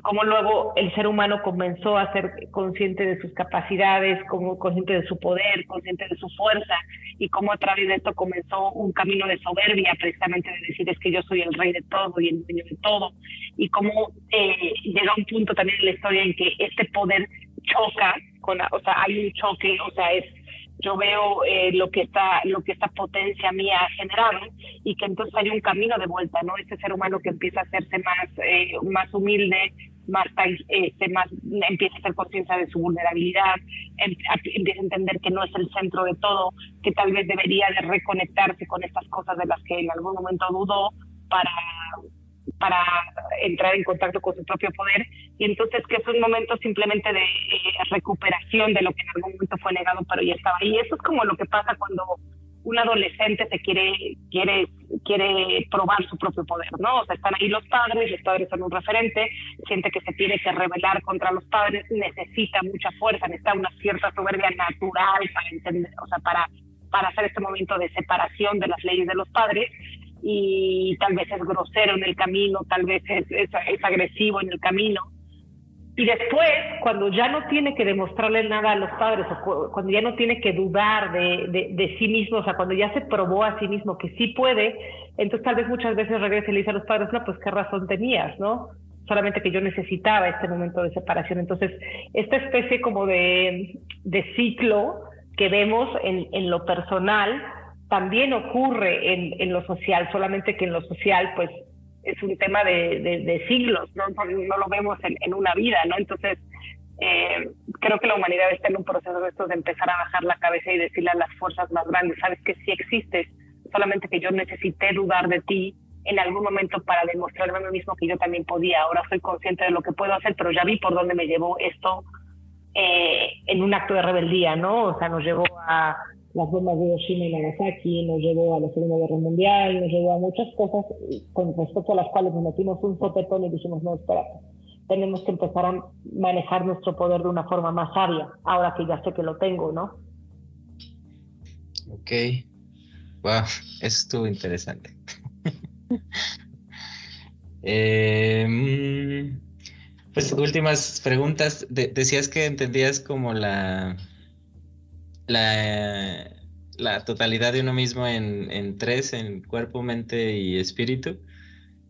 cómo luego el ser humano comenzó a ser consciente de sus capacidades, como consciente de su poder, consciente de su fuerza, y cómo a través de esto comenzó un camino de soberbia, precisamente de decir es que yo soy el rey de todo y el dueño de todo, y cómo eh, llega un punto también en la historia en que este poder choca, con, o sea, hay un choque, o sea, es yo veo eh, lo que está lo que esta potencia mía ha generado y que entonces hay un camino de vuelta no este ser humano que empieza a hacerse más eh, más humilde más este más empieza a ser conciencia de su vulnerabilidad em, empieza a entender que no es el centro de todo que tal vez debería de reconectarse con estas cosas de las que en algún momento dudó para para entrar en contacto con su propio poder y entonces que es un momento simplemente de eh, recuperación de lo que en algún momento fue negado pero ya estaba ahí. Eso es como lo que pasa cuando un adolescente se quiere quiere quiere probar su propio poder, ¿no? O sea, están ahí los padres, los padres son un referente, siente que se tiene que rebelar contra los padres, necesita mucha fuerza, necesita una cierta soberbia natural para entender, o sea, para para hacer este momento de separación de las leyes de los padres y tal vez es grosero en el camino, tal vez es, es, agresivo en el camino. Y después, cuando ya no tiene que demostrarle nada a los padres, o cuando ya no tiene que dudar de, sí mismo, o sea, cuando ya se probó a sí mismo que sí puede, entonces tal vez muchas veces regresa y le dice a los padres, no, pues qué razón tenías, ¿no? Solamente que yo necesitaba este momento de separación. Entonces, esta especie como de, ciclo que vemos en lo personal, también ocurre en, en lo social, solamente que en lo social, pues es un tema de, de, siglos, ¿no? no lo vemos en, en, una vida, ¿no? Entonces, eh, creo que la humanidad está en un proceso de esto de empezar a bajar la cabeza y decirle a las fuerzas más grandes, sabes que sí existes, solamente que yo necesité dudar de ti en algún momento para demostrarme a mí mismo que yo también podía. Ahora soy consciente de lo que puedo hacer, pero ya vi por dónde me llevó esto eh, en un acto de rebeldía, ¿no? O sea, nos llevó a las bombas de Hiroshima y Nagasaki, nos llevó a la Segunda Guerra Mundial, nos llevó a muchas cosas con respecto a las cuales nos metimos un sopetón y dijimos, no, espera, tenemos que empezar a manejar nuestro poder de una forma más sabia, ahora que ya sé que lo tengo, ¿no? Ok. Wow, eso estuvo interesante. eh, pues últimas preguntas. decías que entendías como la la, la totalidad de uno mismo en, en, tres, en cuerpo, mente y espíritu.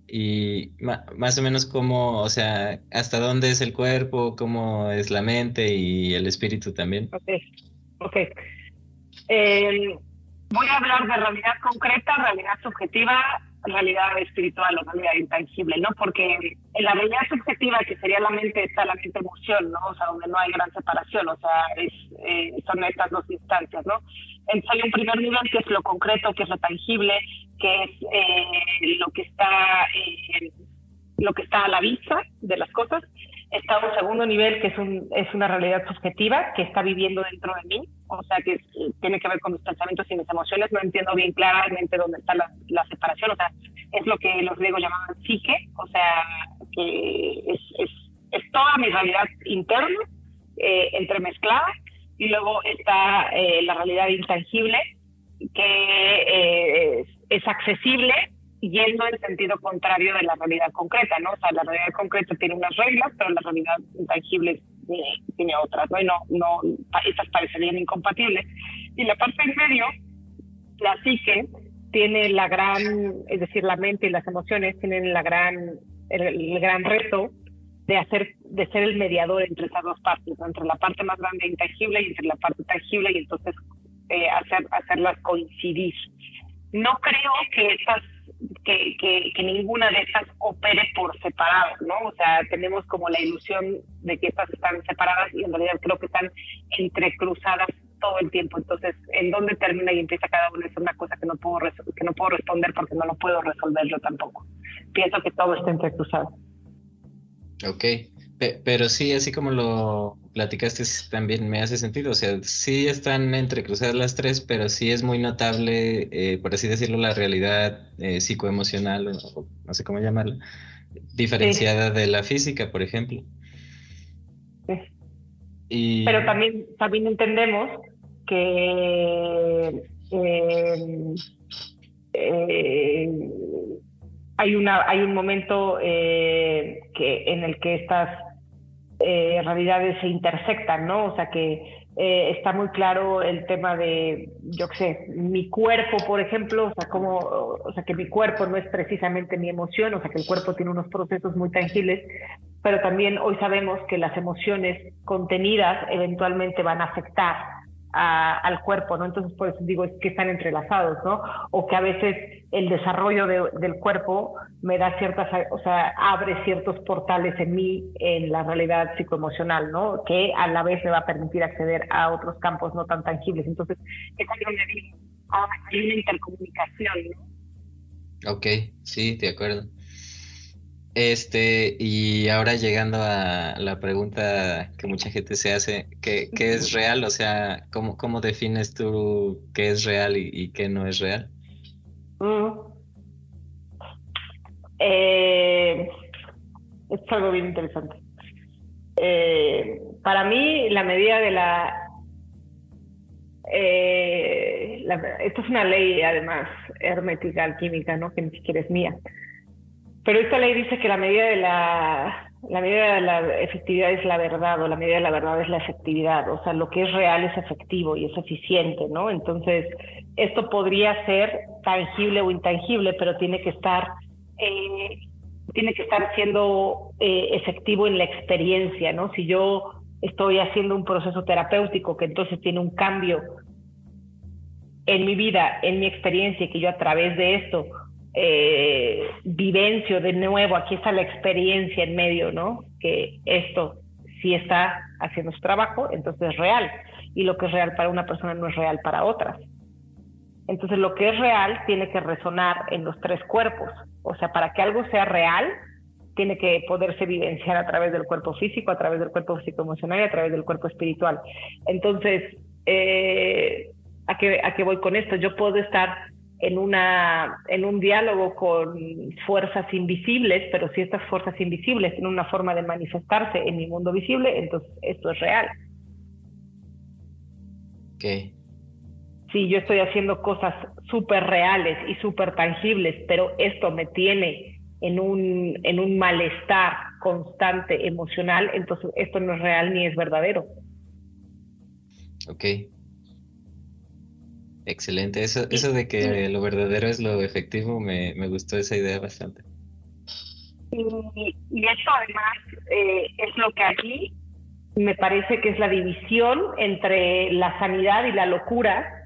Y más o menos cómo, o sea, hasta dónde es el cuerpo, cómo es la mente y el espíritu también. Ok, ok. Eh, voy a hablar de realidad concreta, realidad subjetiva realidad espiritual o realidad intangible, ¿no? Porque en la realidad subjetiva, que sería la mente, está la mente emoción, ¿no? O sea, donde no hay gran separación, o sea, es, eh, son estas dos instancias, ¿no? Entonces hay un primer nivel que es lo concreto, que es lo tangible, que es eh, lo que está eh, lo que está a la vista de las cosas. Está un segundo nivel que es, un, es una realidad subjetiva que está viviendo dentro de mí, o sea, que tiene que ver con mis pensamientos y mis emociones. No entiendo bien claramente dónde está la, la separación, o sea, es lo que los griegos llamaban psique, o sea, que es, es, es toda mi realidad interna eh, entremezclada y luego está eh, la realidad intangible que eh, es accesible yendo en sentido contrario de la realidad concreta, ¿no? O sea, la realidad concreta tiene unas reglas, pero la realidad intangible tiene, otras, ¿no? Y no, no, estas parecerían incompatibles. Y la parte en medio, la psique, tiene la gran, es decir, la mente y las emociones tienen la gran, el, gran reto de hacer, de ser el mediador entre esas dos partes, entre la parte más grande intangible y entre la parte tangible, y entonces eh, hacer, hacerlas coincidir. No creo que esas que, que, ninguna de estas opere por separado, ¿no? O sea, tenemos como la ilusión de que estas están separadas y en realidad creo que están entrecruzadas todo el tiempo. Entonces, ¿en dónde termina y empieza cada una? Es una cosa que no puedo, que no puedo responder porque no lo puedo resolver yo tampoco. Pienso que todo está entrecruzado. Ok, pero sí, así como lo platicaste, también me hace sentido. O sea, sí están entrecruzadas las tres, pero sí es muy notable, eh, por así decirlo, la realidad eh, psicoemocional, o, no sé cómo llamarla, diferenciada de la física, por ejemplo. Y... Pero también, también entendemos que eh, hay, una, hay un momento que, en el que estas eh, realidades se intersectan, ¿no? O sea que eh, está muy claro el tema de, yo qué sé, mi cuerpo, por ejemplo, o sea, como, o sea, que mi cuerpo no es precisamente mi emoción, o sea, que el cuerpo tiene unos procesos muy tangibles, pero también hoy sabemos que las emociones contenidas eventualmente van a afectar al cuerpo, ¿no? Entonces, por eso digo, es que están entrelazados, ¿no? O que a veces el desarrollo del cuerpo me da ciertas, o sea, abre ciertos portales en mí, en la realidad psicoemocional, ¿no? Que a la vez me va a permitir acceder a otros campos no tan tangibles. Entonces, es algo que hay una intercomunicación, ¿no? Ok, sí, de acuerdo. Este, y ahora llegando a la pregunta que mucha gente se hace, ¿qué, qué es real? O sea, ¿cómo, ¿cómo, defines tú qué es real y, qué no es real? Mm. Eh, es algo bien interesante. Eh, para mí, la medida de la, eh, la, Esto es una ley, además, hermética, alquímica, ¿no? Que ni siquiera es mía pero esta ley dice que la medida de la, la medida de la efectividad es la verdad o la medida de la verdad es la efectividad. O sea, lo que es real es efectivo y es eficiente, ¿no? Entonces, esto podría ser tangible o intangible, pero tiene que estar, eh, tiene que estar siendo eh, efectivo en la experiencia, ¿no? Si yo estoy haciendo un proceso terapéutico que entonces tiene un cambio en mi vida, en mi experiencia, que yo a través de esto eh, vivencio de nuevo, aquí está la experiencia en medio, ¿no? Que esto sí está haciendo su trabajo, entonces es real. Y lo que es real para una persona no es real para otras. Entonces lo que es real tiene que resonar en los tres cuerpos. O sea, para que algo sea real, tiene que poderse vivenciar a través del cuerpo físico, a través del cuerpo psicoemocional y a través del cuerpo espiritual. Entonces, eh, ¿a, qué, ¿a qué voy con esto? Yo puedo estar en, una, en un diálogo con fuerzas invisibles, pero si estas fuerzas invisibles tienen una forma de manifestarse en mi mundo visible, entonces esto es real. Ok. Sí, yo estoy haciendo cosas súper reales y súper tangibles, pero esto me tiene en un, en un malestar constante emocional, entonces esto no es real ni es verdadero. Ok. Excelente. Eso, eso de que lo verdadero es lo efectivo, me, me gustó esa idea bastante. Y, y eso además eh, es lo que aquí me parece que es la división entre la sanidad y la locura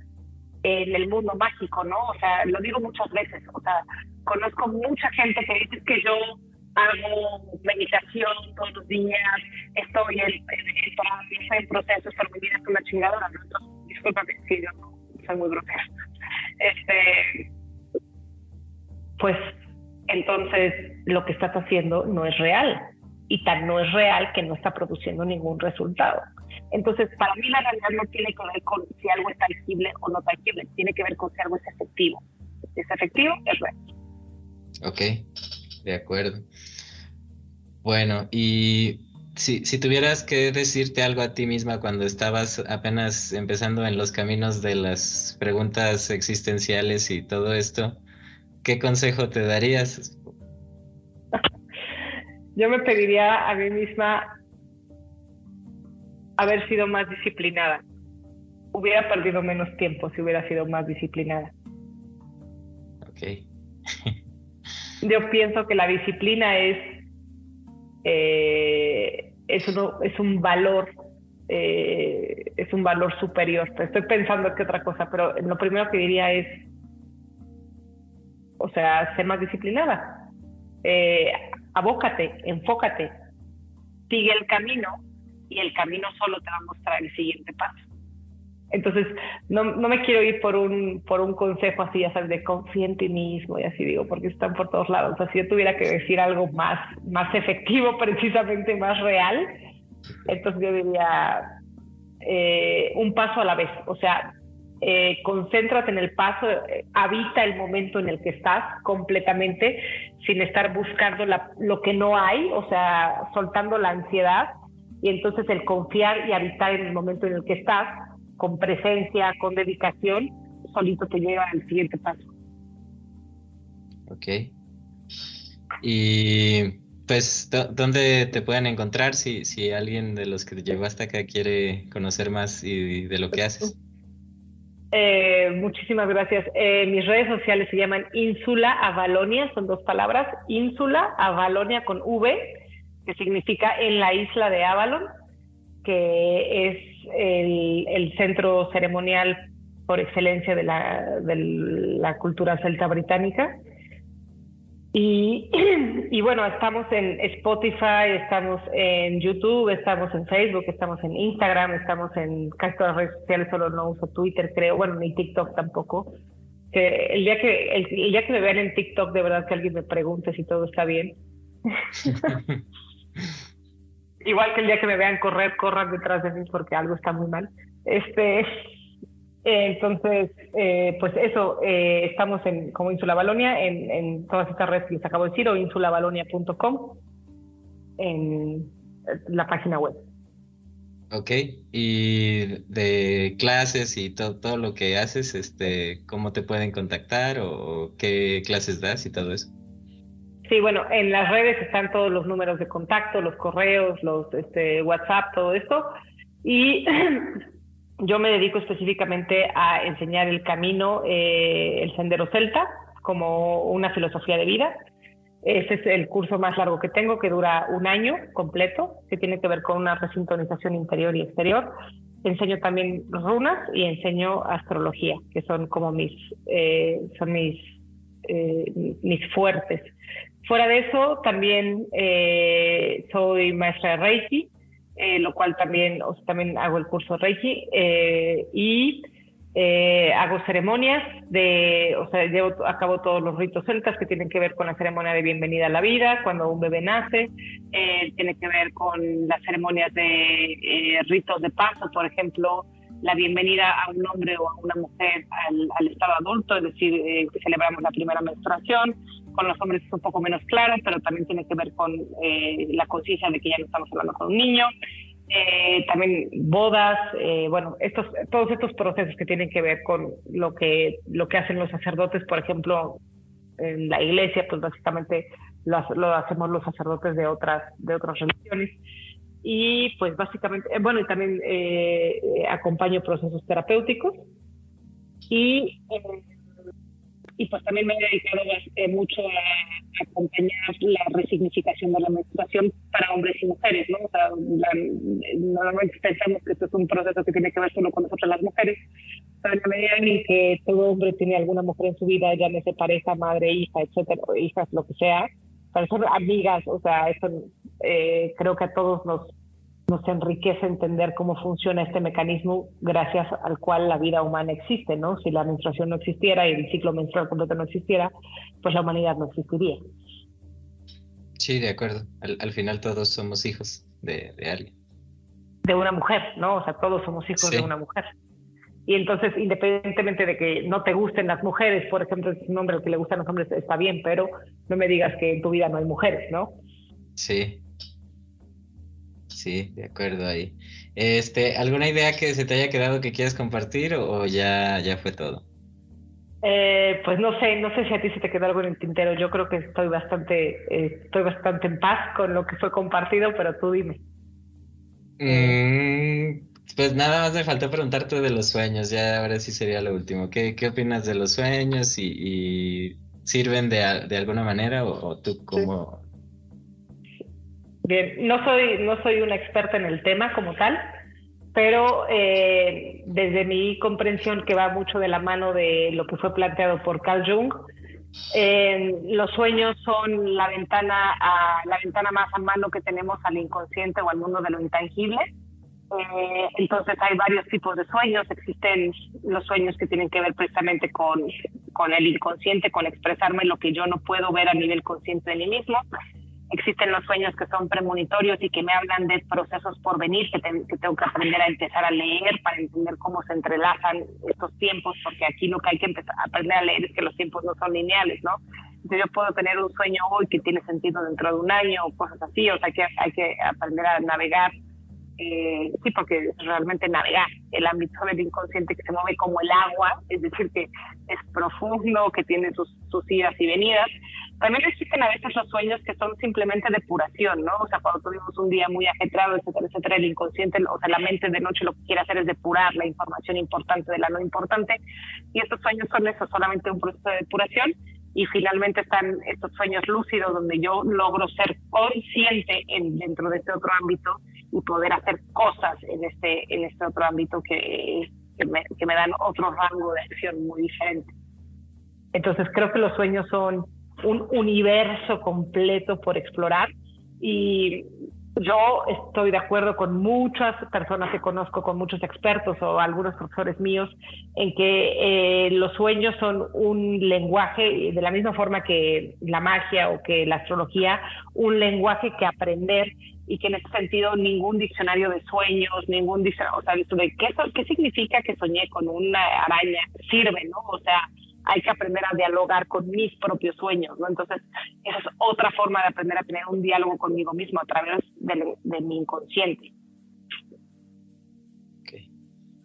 en el mundo mágico, ¿no? O sea, lo digo muchas veces, o sea, conozco mucha gente que dice que yo hago meditación todos los días, estoy en, en, en, en procesos, pero mi vida es una chingadora, ¿no? Entonces, discúlpame, que yo no soy muy grosera. Este, pues entonces lo que estás haciendo no es real y tan no es real que no está produciendo ningún resultado. Entonces, para mí la realidad no tiene que ver con si algo es tangible o no tangible, tiene que ver con si algo es efectivo. Si es efectivo, es real. Ok, de acuerdo. Bueno, y si, si tuvieras que decirte algo a ti misma cuando estabas apenas empezando en los caminos de las preguntas existenciales y todo esto, ¿qué consejo te darías? Yo me pediría a mí misma haber sido más disciplinada. Hubiera perdido menos tiempo si hubiera sido más disciplinada. Ok. Yo pienso que la disciplina es, eh, es, es un valor, eh, es un valor superior. Estoy pensando que otra cosa, pero lo primero que diría es, o sea, ser más disciplinada. Eh, abócate, enfócate, sigue el camino y el camino solo te va a mostrar el siguiente paso. Entonces, no, no me quiero ir por un, por un consejo así, ya sabes, de confía en ti mismo y así digo, porque están por todos lados. O sea, si yo tuviera que decir algo más, más efectivo, precisamente más real, entonces yo diría eh, un paso a la vez. O sea, eh, concéntrate en el paso, habita el momento en el que estás completamente, sin estar buscando la, lo que no hay, o sea, soltando la ansiedad y entonces el confiar y habitar en el momento en el que estás, con presencia, con dedicación, solito te lleva al siguiente paso. Ok. Y pues, ¿dónde te pueden encontrar si, si alguien de los que te llegó hasta acá quiere conocer más y de lo que haces? Eh, muchísimas gracias. Eh, mis redes sociales se llaman Ínsula Avalonia, son dos palabras, Ínsula Avalonia con V que significa en la isla de Avalon, que es el, centro ceremonial por excelencia de la, de la cultura celta británica. Y, y, bueno, estamos en Spotify, estamos en YouTube, estamos en Facebook, estamos en Instagram, estamos en casi todas las redes sociales, solo no uso Twitter, creo, bueno, ni TikTok tampoco. Que el día que el, el día que me vean en TikTok, de verdad que alguien me pregunte si todo está bien. Igual que el día que me vean correr, corran detrás de mí porque algo está muy mal. Este, entonces, eh, pues eso, eh, estamos en, como Insula Balonia en, en, todas estas redes que les acabo de decir o insulabalonia.com en la página web. Ok, y de clases y todo, todo lo que haces, este, ¿cómo te pueden contactar o qué clases das y todo eso? Sí, bueno, en las redes están todos los números de contacto, los correos, los este, WhatsApp, todo esto. Y yo me dedico específicamente a enseñar el camino, eh, el sendero celta, como una filosofía de vida. Ese es el curso más largo que tengo, que dura un año completo, que tiene que ver con una resintonización interior y exterior. enseño también runas y enseño astrología, que son como mis, eh, son mis, eh, mis fuertes. Fuera de eso, también eh, soy maestra de Reiki, lo cual también, o también hago el curso Reiki y eh, hago ceremonias de, o sea, llevo a cabo todos los ritos celtas que tienen que ver con la ceremonia de bienvenida a la vida, cuando un bebé nace, eh, tiene que ver con las ceremonias de eh, ritos de paso, por ejemplo, la bienvenida a un hombre o a una mujer al, estado adulto, es decir, que celebramos la primera menstruación. Con los hombres es un poco menos claro, pero también tiene que ver con la conciencia de que ya no estamos hablando con un niño. Eh, también bodas, eh, bueno, estos, todos estos procesos que tienen que ver con lo que, lo que hacen los sacerdotes, por ejemplo, en la iglesia, pues básicamente lo, lo hacemos los sacerdotes de otras, de otras religiones. Y pues básicamente, eh, bueno, y también acompaño procesos terapéuticos. Y y pues también me he dedicado eh, mucho a, acompañar la resignificación de la menstruación para hombres y mujeres, ¿no? O sea, normalmente pensamos que esto es un proceso que tiene que ver solo con nosotros las mujeres, pero en la medida en que todo hombre tiene alguna mujer en su vida, ya llámese pareja, madre, hija, etcétera, hijas, lo que sea, para ser amigas, o sea, eso eh, creo que a todos nos nos enriquece entender cómo funciona este mecanismo gracias al cual la vida humana existe, ¿no? Si la menstruación no existiera y el ciclo menstrual completo no existiera, pues la humanidad no existiría. Sí, de acuerdo. Al, final todos somos hijos de, alguien. De una mujer, ¿no? O sea, todos somos hijos de una mujer. Y entonces, independientemente de que no te gusten las mujeres, por ejemplo, es un hombre al que le gustan los hombres está bien, pero no me digas que en tu vida no hay mujeres, ¿no? Sí, Sí, de acuerdo ahí. Este, ¿alguna idea que se te haya quedado que quieras compartir o, ya, ya fue todo? Eh, pues no sé, no sé si a ti se te quedó algo en el tintero. Yo creo que estoy bastante, eh, estoy bastante en paz con lo que fue compartido, pero tú dime. Mm, pues nada más me faltó preguntarte de los sueños. Ya ahora sí sería lo último. ¿Qué, qué opinas de los sueños y, sirven de, de, alguna manera o, tú cómo, No soy, no soy una experta en el tema como tal, pero eh, desde mi comprensión que va mucho de la mano de lo que fue planteado por Carl Jung, eh, los sueños son la ventana, a, la ventana más a mano que tenemos al inconsciente o al mundo de lo intangible. Eh, entonces hay varios tipos de sueños. Existen los sueños que tienen que ver precisamente con, con el inconsciente, con expresarme lo que yo no puedo ver a nivel consciente de mí mismo existen los sueños que son premonitorios y que me hablan de procesos por venir, que, tengo que aprender a empezar a leer para entender cómo se entrelazan estos tiempos, porque aquí lo que hay que empezar a aprender a leer es que los tiempos no son lineales, ¿no? Entonces yo puedo tener un sueño hoy que tiene sentido dentro de un año o cosas así, o sea, que, hay que aprender a navegar, eh, sí, porque realmente navegar el ámbito del inconsciente que se mueve como el agua, es decir, que es profundo, que tiene sus idas y venidas, también existen a veces los sueños que son simplemente depuración, ¿no? O sea, cuando tuvimos un día muy ajetrado, etcétera, etcétera, el inconsciente, o sea, la mente de noche lo que quiere hacer es depurar la información importante de la no importante. Y estos sueños son eso, solamente un proceso de depuración. Y finalmente están estos sueños lúcidos donde yo logro ser consciente en, dentro de este otro ámbito y poder hacer cosas en este, en este otro ámbito que, que, me, que me dan otro rango de acción muy diferente. Entonces creo que los sueños son un universo completo por explorar y yo estoy de acuerdo con muchas personas que conozco, con muchos expertos o algunos profesores míos, en que eh, los sueños son un lenguaje, de la misma forma que la magia o que la astrología, un lenguaje que aprender y que en ese sentido ningún diccionario de sueños, ningún diccionario, o sea, de qué, qué significa que soñé con una araña, sirve, ¿no? O sea, hay que aprender a dialogar con mis propios sueños, ¿no? Entonces, esa es otra forma de aprender a tener un diálogo conmigo mismo a través de, mi inconsciente.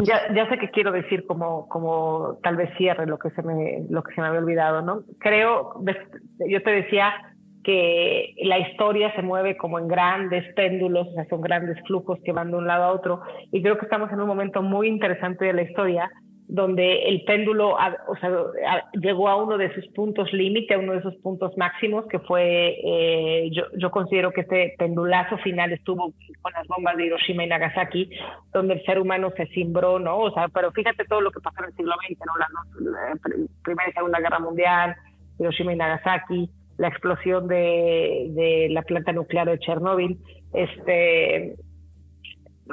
Ya, ya sé que quiero decir como, como tal vez cierre lo que se me, lo que se me había olvidado, ¿no? Creo, yo te decía que la historia se mueve como en grandes péndulos, o sea, son grandes flujos que van de un lado a otro, y creo que estamos en un momento muy interesante de la historia donde el péndulo o sea, llegó a uno de sus puntos límite, a uno de sus puntos máximos, que fue, eh, yo, yo, considero que este pendulazo final estuvo con las bombas de Hiroshima y Nagasaki, donde el ser humano se cimbró, ¿no? O sea, pero fíjate todo lo que pasó en el siglo XX, ¿no? La, la Primera y Segunda Guerra Mundial, Hiroshima y Nagasaki, la explosión de, de la planta nuclear de Chernóbil, este,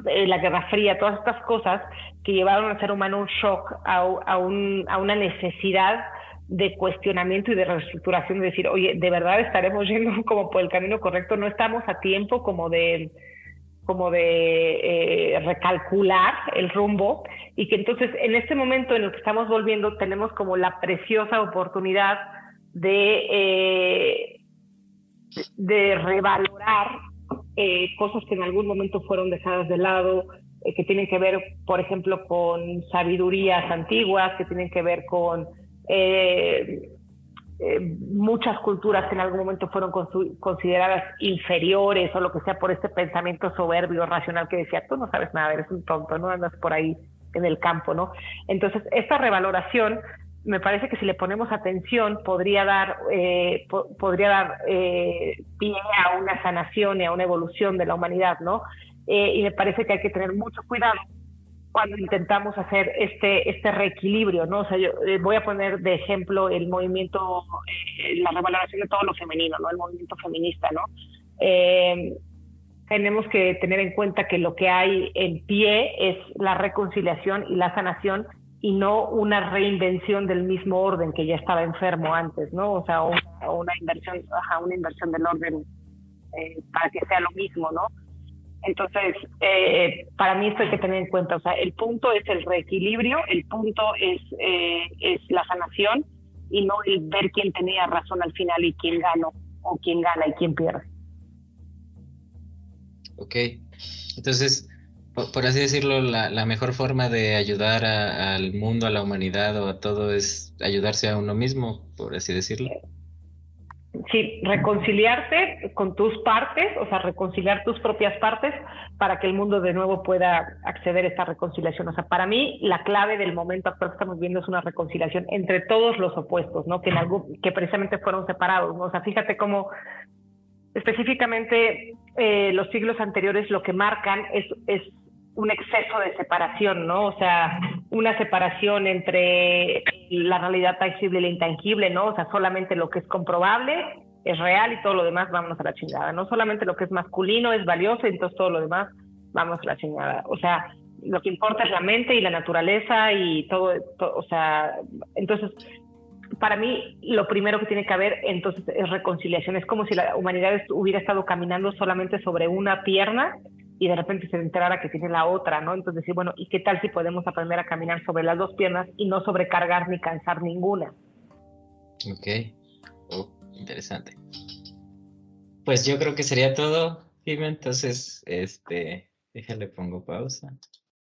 la Guerra Fría, todas estas cosas que llevaron al ser humano un shock, a, a, un, a una necesidad de cuestionamiento y de reestructuración, de decir, oye, ¿de verdad estaremos yendo como por el camino correcto? No estamos a tiempo como de como de eh, recalcular el rumbo y que entonces en este momento en el que estamos volviendo tenemos como la preciosa oportunidad de, eh, de revalorar eh, cosas que en algún momento fueron dejadas de lado, eh, que tienen que ver, por ejemplo, con sabidurías antiguas, que tienen que ver con eh, muchas culturas que en algún momento fueron consideradas inferiores o lo que sea por este pensamiento soberbio, racional que decía, tú no sabes nada, eres un tonto, no andas por ahí en el campo, ¿no? Entonces, esta revaloración me parece que si le ponemos atención podría dar, eh, podría dar eh, pie a una sanación y a una evolución de la humanidad, ¿no? Eh, y me parece que hay que tener mucho cuidado cuando intentamos hacer este, este reequilibrio, ¿no? O sea, yo voy a poner de ejemplo el movimiento, la revaloración de todo lo femenino, ¿no? El movimiento feminista, ¿no? tenemos que tener en cuenta que lo que hay en pie es la reconciliación y la sanación y no una reinvención del mismo orden que ya estaba enfermo antes, ¿no? O sea, una, inversión, una inversión del orden eh, para que sea lo mismo, ¿no? Entonces, eh, para mí esto hay que tener en cuenta, o sea, el punto es el reequilibrio, el punto es, eh, es la sanación y no el ver quién tenía razón al final y quién ganó o quién gana y quién pierde. Ok, entonces por, así decirlo, la, mejor forma de ayudar al mundo, a la humanidad o a todo es ayudarse a uno mismo, por así decirlo. Sí, reconciliarte con tus partes, o sea, reconciliar tus propias partes para que el mundo de nuevo pueda acceder a esta reconciliación. O sea, para mí la clave del momento actual que estamos viendo es una reconciliación entre todos los opuestos, ¿no? Que, en algo, que precisamente fueron separados. O sea, fíjate cómo específicamente eh, los siglos anteriores lo que marcan es, es un exceso de separación, ¿no? O sea, una separación entre la realidad tangible y la intangible, ¿no? O sea, solamente lo que es comprobable es real y todo lo demás vámonos a la chingada, no solamente lo que es masculino es valioso y entonces todo lo demás vamos a la chingada. O sea, lo que importa es la mente y la naturaleza y todo, o sea, entonces para mí lo primero que tiene que haber entonces es reconciliación. Es como si la humanidad hubiera estado caminando solamente sobre una pierna y de repente se enterara que tiene la otra, ¿no? Entonces decir, bueno, ¿y qué tal si podemos aprender a caminar sobre las dos piernas y no sobrecargar ni cansar ninguna? Ok, oh, interesante. Pues yo creo que sería todo, Jimmy, entonces, este, déjale pongo pausa.